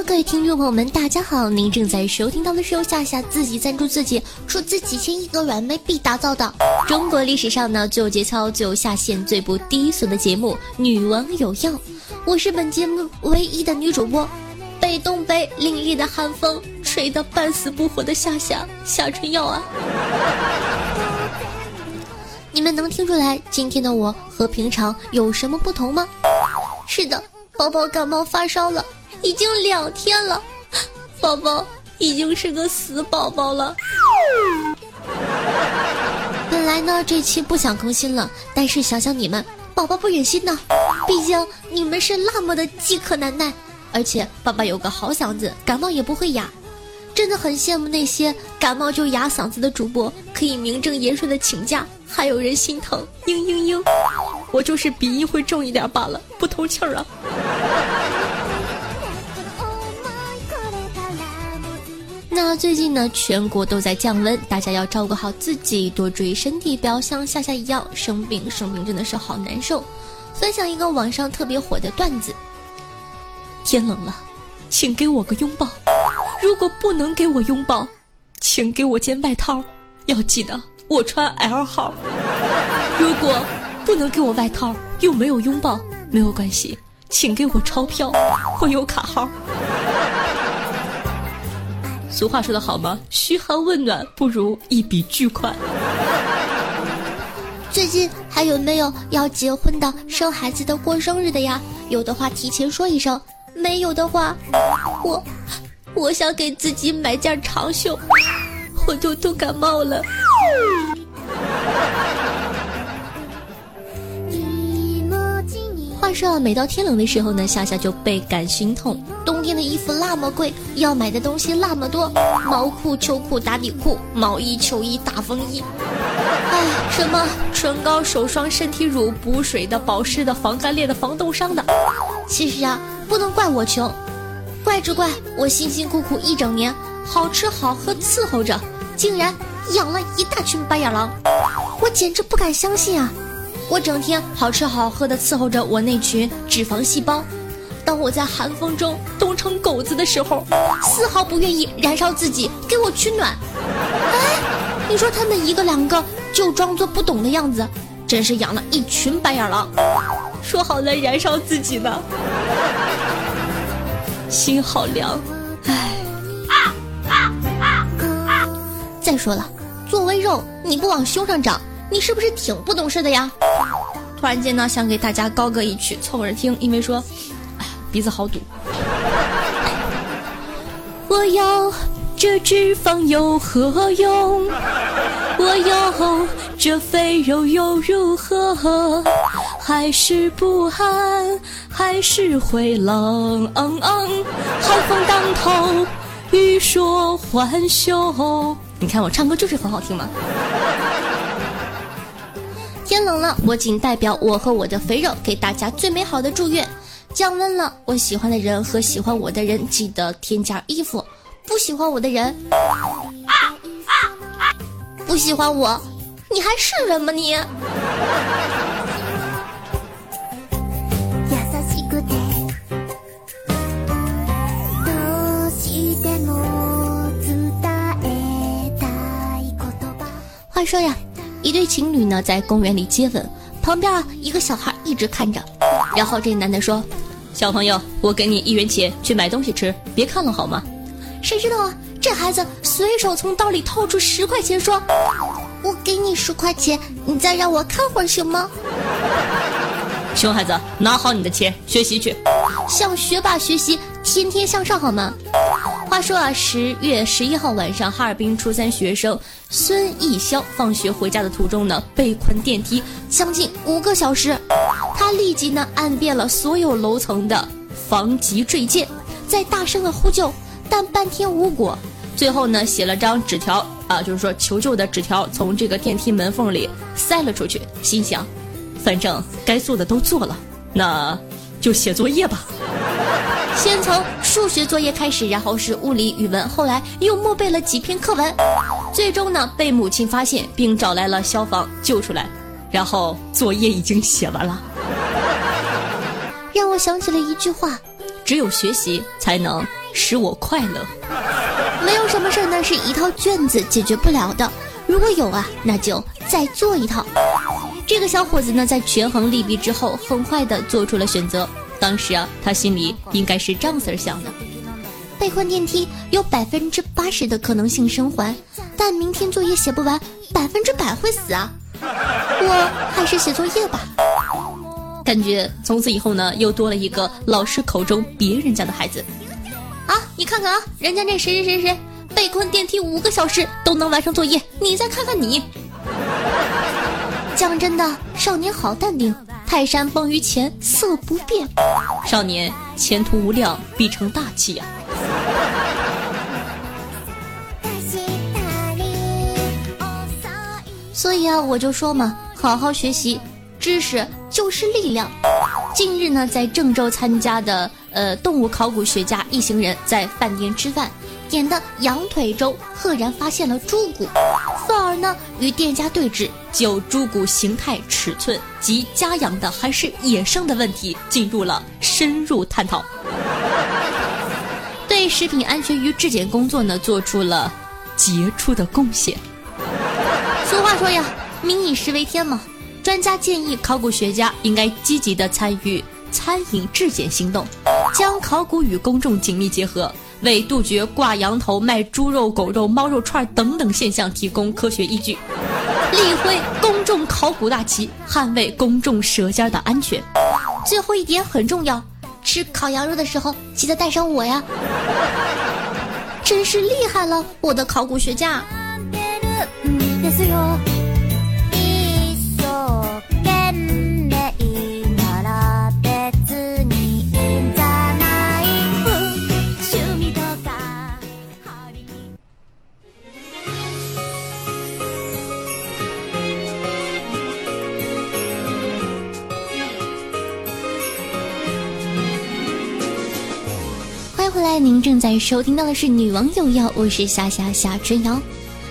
各位听众朋友们，大家好！您正在收听到的是由夏夏自己赞助自己，出资几千亿个软妹币打造的中国历史上呢最有节操、最有下限、最不低俗的节目《女王有药》。我是本节目唯一的女主播，被东北凛冽的寒风吹得半死不活的夏夏夏春药啊！你们能听出来今天的我和平常有什么不同吗？是的，宝宝感冒发烧了。已经两天了，宝宝已经是个死宝宝了。本来呢，这期不想更新了，但是想想你们，宝宝不忍心呢。毕竟你们是那么的饥渴难耐，而且爸爸有个好嗓子，感冒也不会哑。真的很羡慕那些感冒就哑嗓子的主播，可以名正言顺的请假，还有人心疼。嘤嘤嘤，我就是鼻音会重一点罢了，不通气儿啊。那最近呢，全国都在降温，大家要照顾好自己，多注意身体，不要像夏夏一样生病。生病真的是好难受。分享一个网上特别火的段子：天冷了，请给我个拥抱；如果不能给我拥抱，请给我件外套。要记得我穿 L 号。如果不能给我外套，又没有拥抱，没有关系，请给我钞票，我有卡号。俗话说得好吗？嘘寒问暖不如一笔巨款。最近还有没有要结婚的、生孩子的、过生日的呀？有的话提前说一声，没有的话，我我想给自己买件长袖，我都都感冒了。话说啊，每到天冷的时候呢，夏夏就倍感心痛。冬天的衣服那么贵，要买的东西那么多，毛裤、秋裤、打底裤、毛衣、秋衣、大风衣，哎，什么唇膏、手霜、身体乳、补水的、保湿的、防干裂的、防冻伤的。其实啊，不能怪我穷，怪只怪我辛辛苦苦一整年，好吃好喝伺候着，竟然养了一大群白眼狼，我简直不敢相信啊！我整天好吃好喝的伺候着我那群脂肪细胞，当我在寒风中冻成狗子的时候，丝毫不愿意燃烧自己给我取暖。哎，你说他们一个两个就装作不懂的样子，真是养了一群白眼狼。说好了燃烧自己呢，心好凉。哎，再说了，作为肉你不往胸上长。你是不是挺不懂事的呀？突然间呢，想给大家高歌一曲，凑合着听，因为说，哎，鼻子好堵。我要这脂肪有何用？我要这肥肉又如何？还是不寒，还是会冷。嗯嗯，寒风当头，欲说还休。你看我唱歌就是很好听嘛。天冷了，我仅代表我和我的肥肉，给大家最美好的祝愿。降温了，我喜欢的人和喜欢我的人记得添加衣服，不喜欢我的人，不喜欢我，你还是人吗你？话说呀。一对情侣呢，在公园里接吻，旁边啊一个小孩一直看着，然后这男的说：“小朋友，我给你一元钱去买东西吃，别看了好吗？”谁知道啊，这孩子随手从兜里掏出十块钱，说：“我给你十块钱，你再让我看会儿行吗？”熊孩子，拿好你的钱，学习去，向学霸学习，天天向上好吗？话说啊，十月十一号晚上，哈尔滨初三学生孙艺潇放学回家的途中呢，被困电梯将近五个小时。他立即呢按遍了所有楼层的防急坠键，在大声的呼救，但半天无果。最后呢，写了张纸条啊，就是说求救的纸条，从这个电梯门缝里塞了出去。心想，反正该做的都做了，那就写作业吧。先从数学作业开始，然后是物理、语文，后来又默背了几篇课文，最终呢被母亲发现，并找来了消防救出来。然后作业已经写完了，让我想起了一句话：只有学习才能使我快乐。没有什么事儿呢是一套卷子解决不了的，如果有啊，那就再做一套。这个小伙子呢，在权衡利弊之后，很快的做出了选择。当时啊，他心里应该是这样子想的：被困电梯有百分之八十的可能性生还，但明天作业写不完，百分之百会死啊！我还是写作业吧。感觉从此以后呢，又多了一个老师口中别人家的孩子。啊，你看看啊，人家那谁谁谁谁被困电梯五个小时都能完成作业，你再看看你。讲真的，少年好淡定，泰山崩于前色不变。少年前途无量，必成大器呀。所以啊，我就说嘛，好好学习，知识就是力量。近日呢，在郑州参加的呃动物考古学家一行人在饭店吃饭，点的羊腿粥，赫然发现了猪骨，愤而呢与店家对峙，就猪骨形态、尺寸及家养的还是野生的问题进入了深入探讨，对食品安全与质检工作呢做出了杰出的贡献。俗话说呀，民以食为天嘛。专家建议，考古学家应该积极的参与餐饮质检行动，将考古与公众紧密结合，为杜绝挂羊头卖猪肉、狗肉、猫肉串等等现象提供科学依据，立挥公众考古大旗，捍卫公众舌尖的安全。最后一点很重要，吃烤羊肉的时候记得带上我呀！真是厉害了，我的考古学家。来您正在收听到的是《女王有药》，我是夏夏夏春瑶。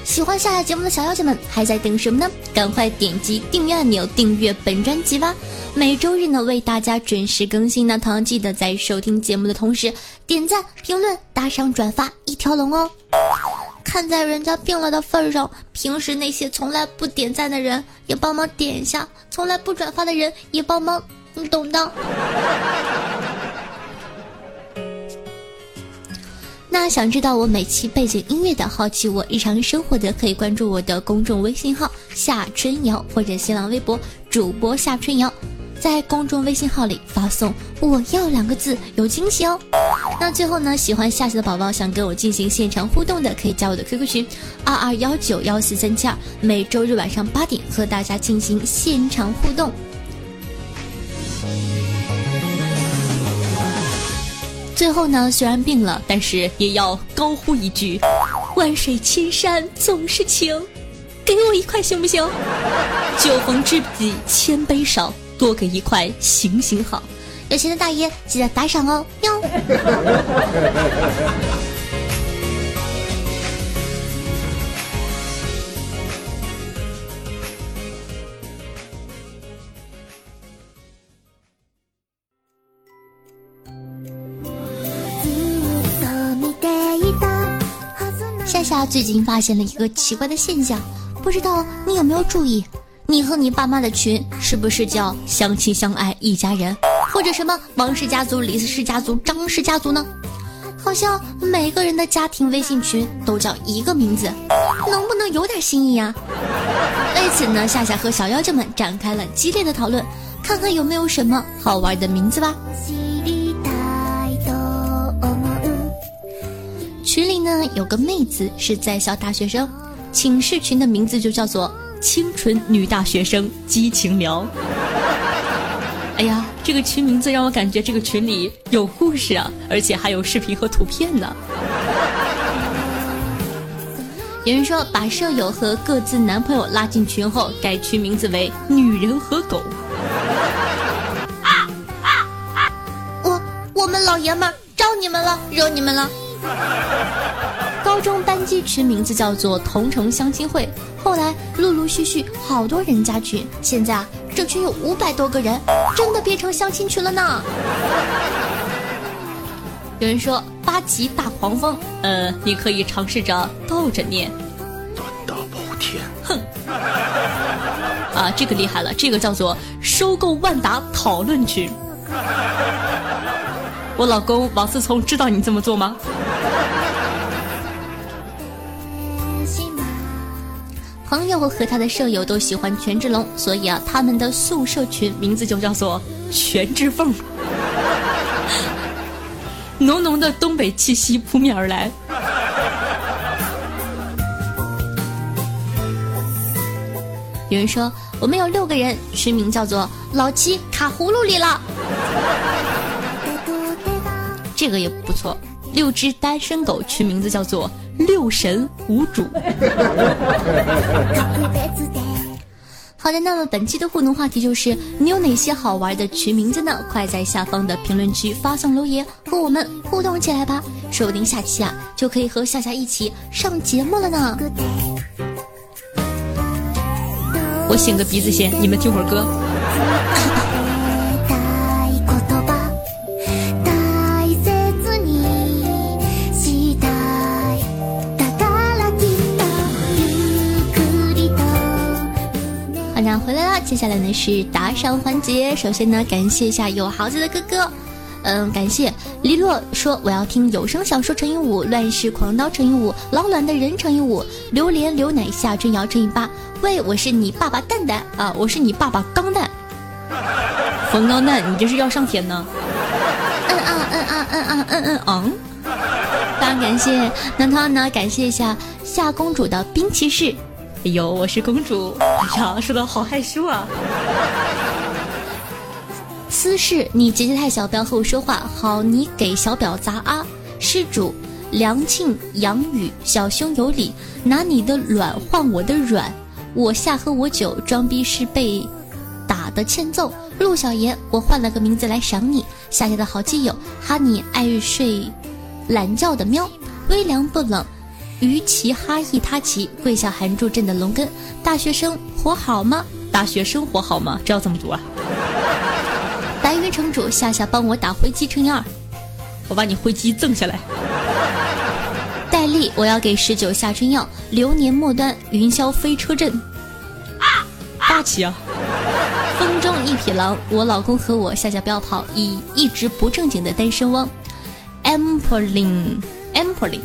喜欢夏夏节目的小妖精们还在等什么呢？赶快点击订阅按钮，订阅本专辑吧！每周日呢为大家准时更新呢，同样记得在收听节目的同时点赞、评论、打赏、转发一条龙哦。看在人家病了的份上，平时那些从来不点赞的人也帮忙点一下，从来不转发的人也帮忙，你懂的。那想知道我每期背景音乐的，好奇我日常生活的，可以关注我的公众微信号夏春瑶或者新浪微博主播夏春瑶，在公众微信号里发送“我要”两个字，有惊喜哦。那最后呢，喜欢夏夏的宝宝想跟我进行现场互动的，可以加我的 QQ 群二二幺九幺四三七二，每周日晚上八点和大家进行现场互动。最后呢，虽然病了，但是也要高呼一句：“万水千山总是情，给我一块行不行？酒逢知己千杯少，多给一块行行好。有钱的大爷记得打赏哦，哟。他最近发现了一个奇怪的现象，不知道你有没有注意？你和你爸妈的群是不是叫相亲相爱一家人，或者什么王氏家族、李氏家族、张氏家族呢？好像每个人的家庭微信群都叫一个名字，能不能有点新意啊？为此呢，夏夏和小妖精们展开了激烈的讨论，看看有没有什么好玩的名字吧。群里呢有个妹子是在校大学生，寝室群的名字就叫做“清纯女大学生激情苗”。哎呀，这个群名字让我感觉这个群里有故事啊，而且还有视频和图片呢。有人说把舍友和各自男朋友拉进群后，改群名字为“女人和狗”。啊啊啊我我们老爷们儿招你们了，惹你们了。高中班级群名字叫做“同城相亲会”，后来陆陆续续好多人加群，现在啊。这群有五百多个人，真的变成相亲群了呢。有人说八级大黄蜂，呃，你可以尝试着倒着念。胆大包天，哼！啊，这个厉害了，这个叫做收购万达讨论群。我老公王思聪知道你这么做吗？朋友和他的舍友都喜欢权志龙，所以啊，他们的宿舍群名字就叫做权志凤。浓浓的东北气息扑面而来。有人说我们有六个人，群名叫做老七卡葫芦里了。这个也不错，六只单身狗群名字叫做。六神无主。好的，那么本期的互动话题就是你有哪些好玩的群名字呢？快在下方的评论区发送留言，和我们互动起来吧！说不定下期啊就可以和夏夏一起上节目了呢。我擤个鼻子先，你们听会儿歌。回来了，接下来呢是打赏环节。首先呢，感谢一下有豪子的哥哥，嗯，感谢黎洛说我要听有声小说乘以五，乱世狂刀乘以五，老卵的人乘以五，榴莲牛奶夏春瑶乘以八。喂，我是你爸爸蛋蛋啊，我是你爸爸钢蛋，冯钢蛋，你这是要上天呢？嗯啊嗯啊嗯啊嗯嗯嗯。非常感谢，那他呢？感谢一下夏公主的冰骑士。哎呦，我是公主！哎呀，说的好害羞啊！私事，你姐姐太小，不要和我说话。好，你给小表砸啊！施主梁庆杨宇，小兄有礼，拿你的卵换我的软。我下喝我酒，装逼是被打的欠揍。陆小爷，我换了个名字来赏你。夏夏的好基友，哈尼爱睡懒觉的喵，微凉不冷。于其哈意他奇跪下含住朕的龙根，大学生活好吗？大学生活好吗？这要怎么读啊？白云城主夏夏帮我打回击乘以二，我把你回击赠下来。戴笠，我要给十九下春药，流年末端云霄飞车阵。霸气啊！风中一匹狼，我老公和我夏夏不要跑，以一直不正经的单身汪。Amperling，Amperling。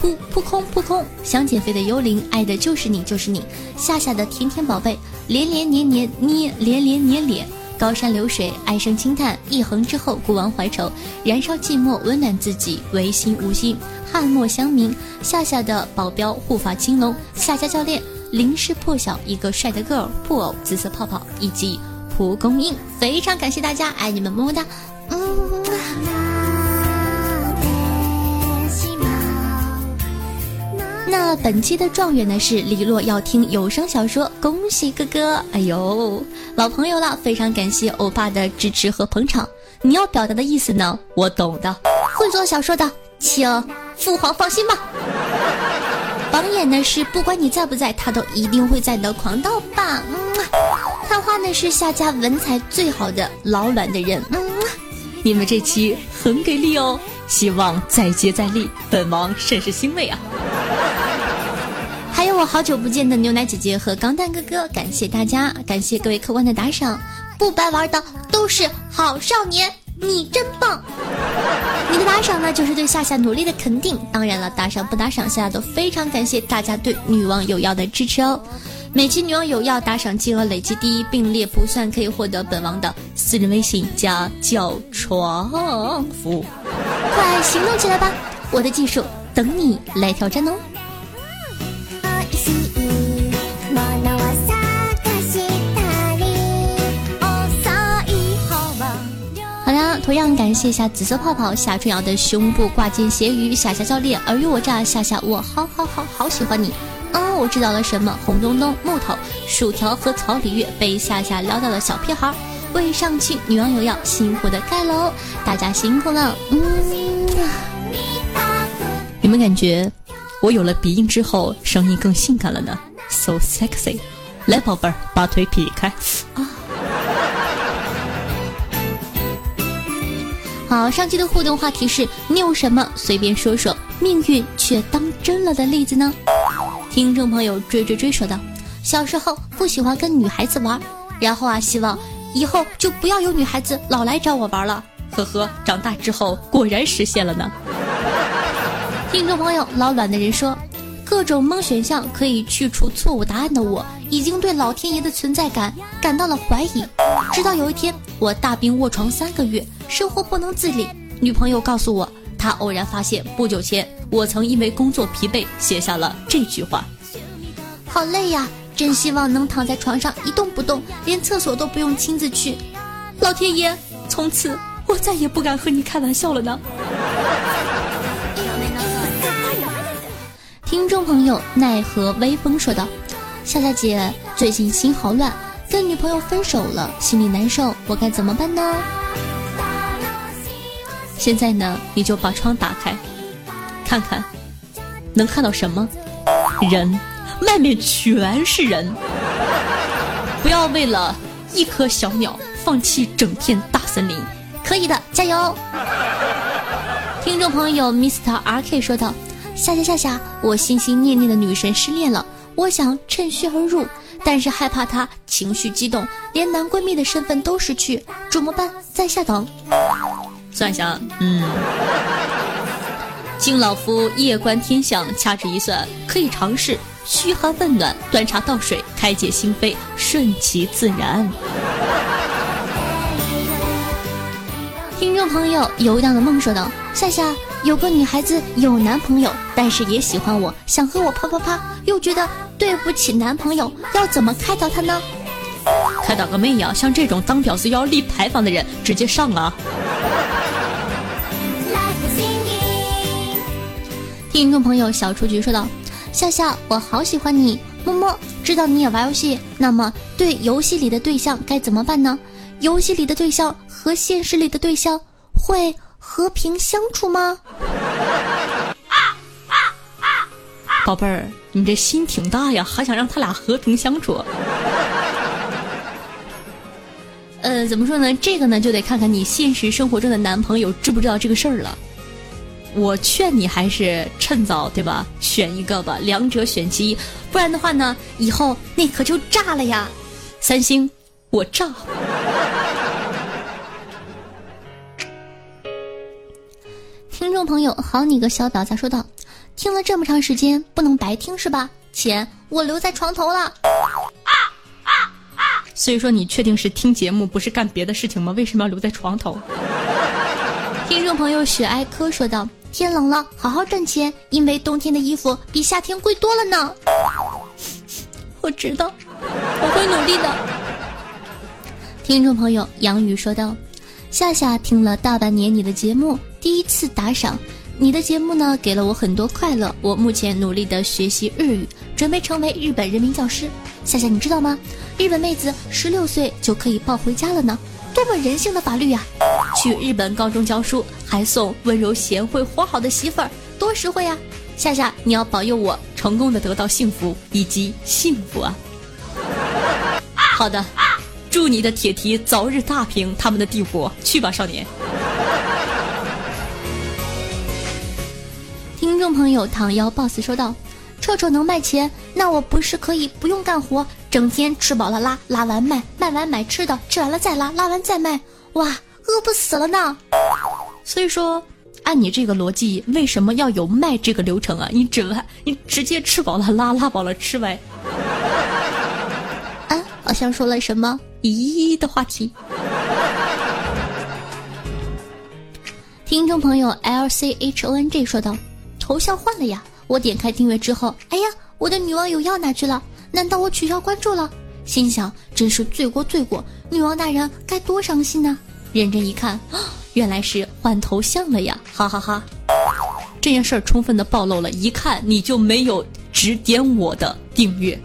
扑扑空扑空，想减肥的幽灵，爱的就是你就是你，夏夏的甜甜宝贝，连连年年捏连连捏脸，高山流水，唉声轻叹，一横之后，孤王怀愁，燃烧寂寞，温暖自己，唯心无心，汉墨香茗，夏夏的保镖，护法青龙，夏家教练，临时破晓，一个帅的 girl，布偶，紫色泡泡，以及蒲公英，非常感谢大家，爱你们，么么哒，嗯。本期的状元呢是李洛，要听有声小说，恭喜哥哥！哎呦，老朋友了，非常感谢欧巴的支持和捧场。你要表达的意思呢，我懂的。会做小说的，请父皇放心吧。榜眼呢是不管你在不在，他都一定会在你的狂刀吧。嗯，探花呢是夏家文采最好的老卵的人。嗯，你们这期很给力哦，希望再接再厉，本王甚是欣慰啊。我好久不见的牛奶姐姐和钢蛋哥哥，感谢大家，感谢各位客官的打赏，不白玩的都是好少年，你真棒！你的打赏呢，就是对夏夏努力的肯定。当然了，打赏不打赏，夏夏都非常感谢大家对女王有药的支持哦。每期女王有药打赏金额累计第一并列不算，可以获得本王的私人微信加叫床服务，快行动起来吧！我的技术。等你来挑战哦。同样感谢一下紫色泡泡夏春瑶的胸部挂件咸鱼夏夏教练尔虞我诈夏夏我好好好好喜欢你。哦，我知道了什么？红东东、木头、薯条和草鲤鱼被夏夏撩到了小屁孩。为上去，女网友要辛苦的盖楼，大家辛苦了。嗯，你们感觉我有了鼻音之后，声音更性感了呢？So sexy，来宝贝儿，把腿劈开啊！好，上期的互动话题是你有什么随便说说，命运却当真了的例子呢？听众朋友追追追说道：小时候不喜欢跟女孩子玩，然后啊，希望以后就不要有女孩子老来找我玩了。呵呵，长大之后果然实现了呢。听众朋友老卵的人说，各种蒙选项可以去除错误答案的我，已经对老天爷的存在感感到了怀疑。直到有一天，我大病卧床三个月，生活不能自理，女朋友告诉我，她偶然发现不久前我曾因为工作疲惫写下了这句话：“好累呀，真希望能躺在床上一动不动，连厕所都不用亲自去。老天爷，从此我再也不敢和你开玩笑了呢。”听众朋友奈何微风说道：“夏夏姐最近心好乱，跟女朋友分手了，心里难受，我该怎么办呢？”现在呢，你就把窗打开，看看能看到什么？人，外面全是人。不要为了一颗小鸟放弃整片大森林，可以的，加油！听众朋友 Mr. R K 说道。夏夏夏夏，我心心念念的女神失恋了，我想趁虚而入，但是害怕她情绪激动，连男闺蜜的身份都失去，怎么办？在下等。算一下，嗯，敬老夫夜观天象，掐指一算，可以尝试嘘寒问暖，端茶倒水，开解心扉，顺其自然。听众朋友，游荡的梦说道：夏夏。有个女孩子有男朋友，但是也喜欢我，想和我啪啪啪，又觉得对不起男朋友，要怎么开导她呢？开导个妹呀！像这种当婊子要立牌坊的人，直接上啊！听众朋友小雏菊说道：“笑笑，我好喜欢你，么么。知道你也玩游戏，那么对游戏里的对象该怎么办呢？游戏里的对象和现实里的对象会？”和平相处吗？宝贝儿，你这心挺大呀，还想让他俩和平相处？呃，怎么说呢？这个呢，就得看看你现实生活中的男朋友知不知道这个事儿了。我劝你还是趁早，对吧？选一个吧，两者选其一，不然的话呢，以后那可就炸了呀！三星，我炸。众朋友，好你个小婊子说道：“听了这么长时间，不能白听是吧？钱我留在床头了。”所以说，你确定是听节目，不是干别的事情吗？为什么要留在床头？听众朋友雪艾科说道：“天冷了，好好赚钱，因为冬天的衣服比夏天贵多了呢。”我知道，我会努力的。听众朋友杨宇说道：“夏夏听了大半年你的节目。”第一次打赏，你的节目呢给了我很多快乐。我目前努力的学习日语，准备成为日本人民教师。夏夏，你知道吗？日本妹子十六岁就可以抱回家了呢，多么人性的法律呀！去日本高中教书，还送温柔贤惠、活好的媳妇儿，多实惠呀！夏夏，你要保佑我成功的得到幸福以及幸福啊！好的，祝你的铁蹄早日踏平他们的帝国，去吧，少年。众朋友，唐妖 boss 说道：“臭臭能卖钱，那我不是可以不用干活，整天吃饱了拉，拉完卖，卖完买吃的，吃完了再拉，拉完再卖，哇，饿不死了呢。”所以说，按你这个逻辑，为什么要有卖这个流程啊？你只你直接吃饱了拉，拉饱了吃呗。啊，好像说了什么咦的话题。听众朋友 L C H O N G 说道。头像换了呀！我点开订阅之后，哎呀，我的女网友要哪去了？难道我取消关注了？心想真是罪过罪过，女王大人该多伤心呢！认真一看，原来是换头像了呀！哈哈哈，这件事儿充分的暴露了，一看你就没有指点我的订阅。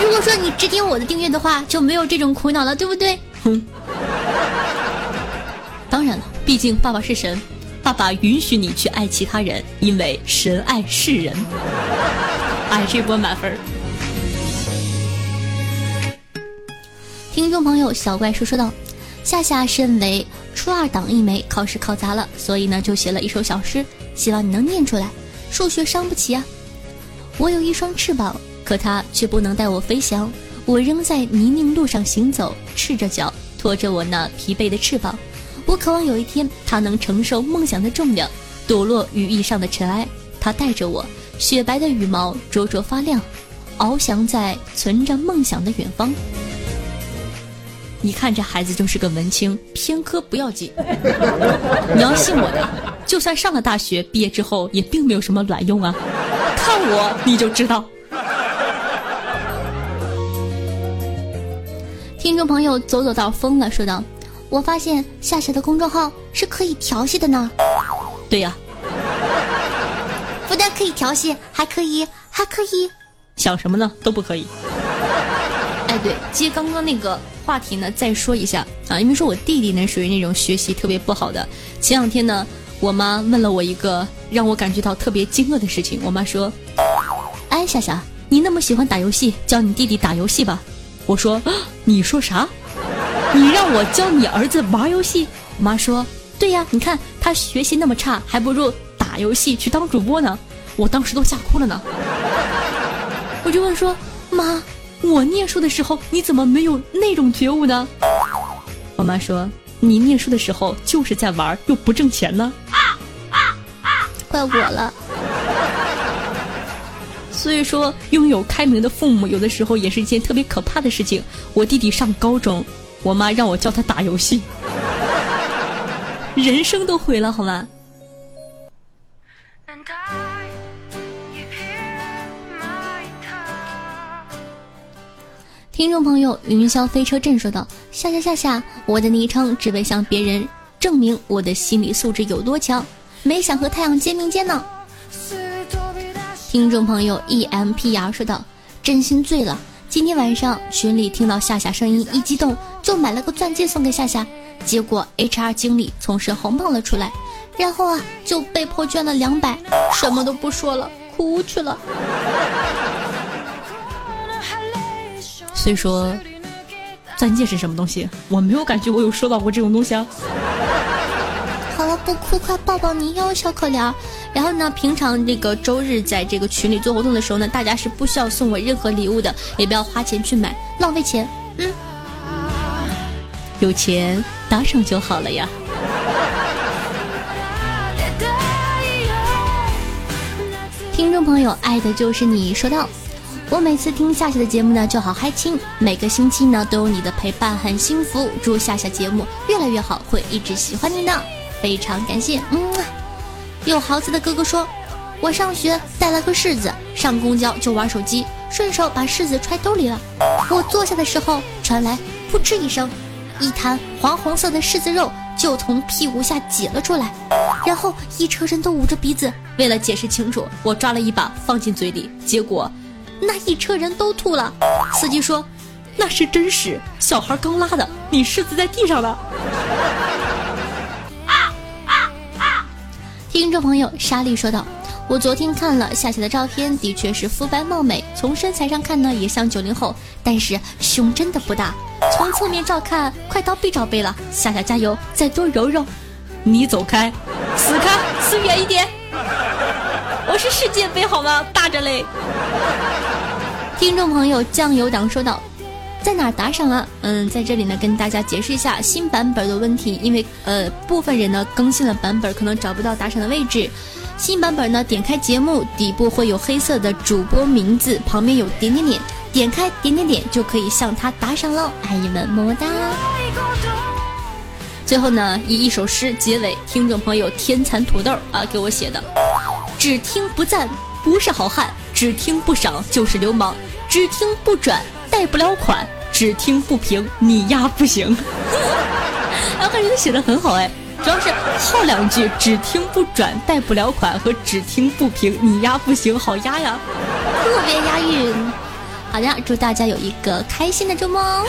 如果说你指点我的订阅的话，就没有这种苦恼了，对不对？哼。当然了，毕竟爸爸是神，爸爸允许你去爱其他人，因为神爱世人。哎，这波满分。听众朋友，小怪叔说道：“夏夏身为初二党一枚，考试考砸了，所以呢就写了一首小诗，希望你能念出来。数学伤不起啊！我有一双翅膀，可它却不能带我飞翔。我仍在泥泞路上行走，赤着脚，拖着我那疲惫的翅膀。我渴望有一天，他能承受梦想的重量，抖落羽翼上的尘埃。他带着我，雪白的羽毛灼灼发亮，翱翔在存着梦想的远方。”你看这孩子就是个文青，偏科不要紧。你要信我的，就算上了大学，毕业之后也并没有什么卵用啊！看我你就知道。听众朋友走走道疯了说道：“我发现夏夏的公众号是可以调戏的呢。”对呀，不但可以调戏，还可以还可以想什么呢？都不可以。哎，对，接刚刚那个。话题呢，再说一下啊，因为说我弟弟呢属于那种学习特别不好的。前两天呢，我妈问了我一个让我感觉到特别惊愕的事情。我妈说：“哎，夏夏，你那么喜欢打游戏，教你弟弟打游戏吧。”我说：“你说啥？你让我教你儿子玩游戏？”我妈说：“对呀，你看他学习那么差，还不如打游戏去当主播呢。”我当时都吓哭了呢。我就问说：“妈。”我念书的时候，你怎么没有那种觉悟呢？我妈说，你念书的时候就是在玩，又不挣钱呢。怪我了。所以说，拥有开明的父母，有的时候也是一件特别可怕的事情。我弟弟上高中，我妈让我教他打游戏，人生都毁了，好吗？听众朋友，云霄飞车阵说道：“夏夏夏夏，我的昵称只为向别人证明我的心理素质有多强，没想和太阳肩并肩呢。”听众朋友 E M P R 说道：“真心醉了，今天晚上群里听到夏夏声音，一激动就买了个钻戒送给夏夏，结果 H R 经理从身后冒了出来，然后啊就被迫捐了两百，什么都不说了，哭去了。”所以说，钻戒是什么东西？我没有感觉我有收到过这种东西啊。好了，不哭，快抱抱你哟，小可怜。然后呢，平常这个周日在这个群里做活动的时候呢，大家是不需要送我任何礼物的，也不要花钱去买，浪费钱。嗯，有钱打赏就好了呀。听众朋友，爱的就是你，说到。我每次听夏夏的节目呢，就好嗨亲。每个星期呢，都有你的陪伴，很幸福。祝夏夏节目越来越好，会一直喜欢你的，非常感谢。嗯，有豪子的哥哥说，我上学带了个柿子，上公交就玩手机，顺手把柿子揣兜里了。我坐下的时候，传来噗嗤一声，一滩黄红色的柿子肉就从屁股下挤了出来，然后一车人都捂着鼻子。为了解释清楚，我抓了一把放进嘴里，结果。那一车人都吐了，司机说：“那是真屎，小孩刚拉的，你柿子在地上呢。”听众朋友莎莉说道：“我昨天看了夏夏的照片，的确是肤白貌美，从身材上看呢也像九零后，但是胸真的不大。从侧面照看，快到 B 罩杯了。夏夏加油，再多揉揉。你走开，死开，死远一点。我是世界杯好吗？大着嘞。”听众朋友酱油党说道：“在哪打赏啊？嗯，在这里呢，跟大家解释一下新版本的问题。因为呃，部分人呢更新了版本，可能找不到打赏的位置。新版本呢，点开节目底部会有黑色的主播名字，旁边有点点点，点开点点点就可以向他打赏喽。爱你们，么么哒。最后呢，以一首诗结尾。听众朋友天蚕土豆啊给我写的。”只听不赞不是好汉，只听不赏就是流氓，只听不转贷不了款，只听不平你丫不行。啊感觉他写的很好哎，主要是后两句只听不转贷不了款和只听不平你押不行，好押呀，特别押韵。好的，祝大家有一个开心的周末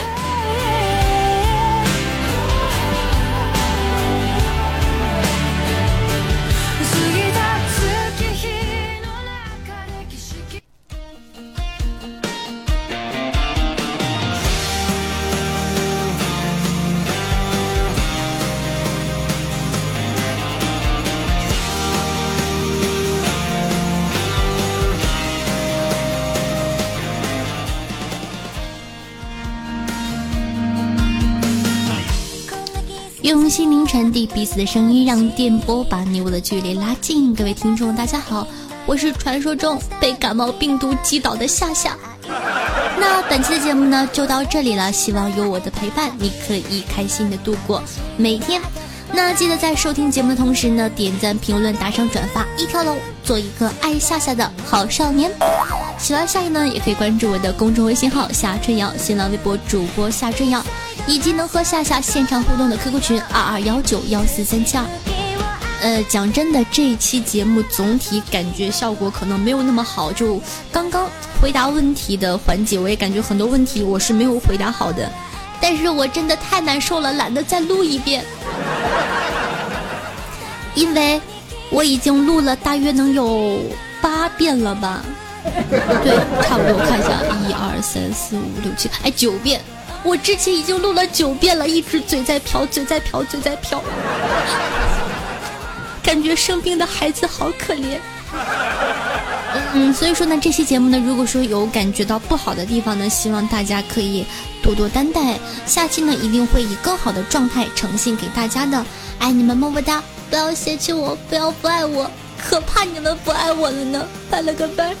用心灵传递彼此的声音，让电波把你我的距离拉近。各位听众，大家好，我是传说中被感冒病毒击倒的夏夏。那本期的节目呢，就到这里了。希望有我的陪伴，你可以开心的度过每天。那记得在收听节目的同时呢，点赞、评论、打赏、转发一条龙，做一个爱夏夏的好少年。喜欢夏夏呢，也可以关注我的公众微信号夏春瑶，新浪微博主播夏春瑶。以及能和夏夏现场互动的 QQ 群二二幺九幺四三七二。呃，讲真的，这一期节目总体感觉效果可能没有那么好。就刚刚回答问题的环节，我也感觉很多问题我是没有回答好的。但是我真的太难受了，懒得再录一遍，因为我已经录了大约能有八遍了吧？对，差不多，我看一下，一二三四五六七，哎，九遍。我之前已经录了九遍了，一直嘴在飘，嘴在飘，嘴在飘，感觉生病的孩子好可怜。嗯，所以说呢，这期节目呢，如果说有感觉到不好的地方呢，希望大家可以多多担待。下期呢，一定会以更好的状态呈现给大家的。爱你们，么么哒！不要嫌弃我，不要不爱我，可怕你们不爱我了呢。拜了个拜。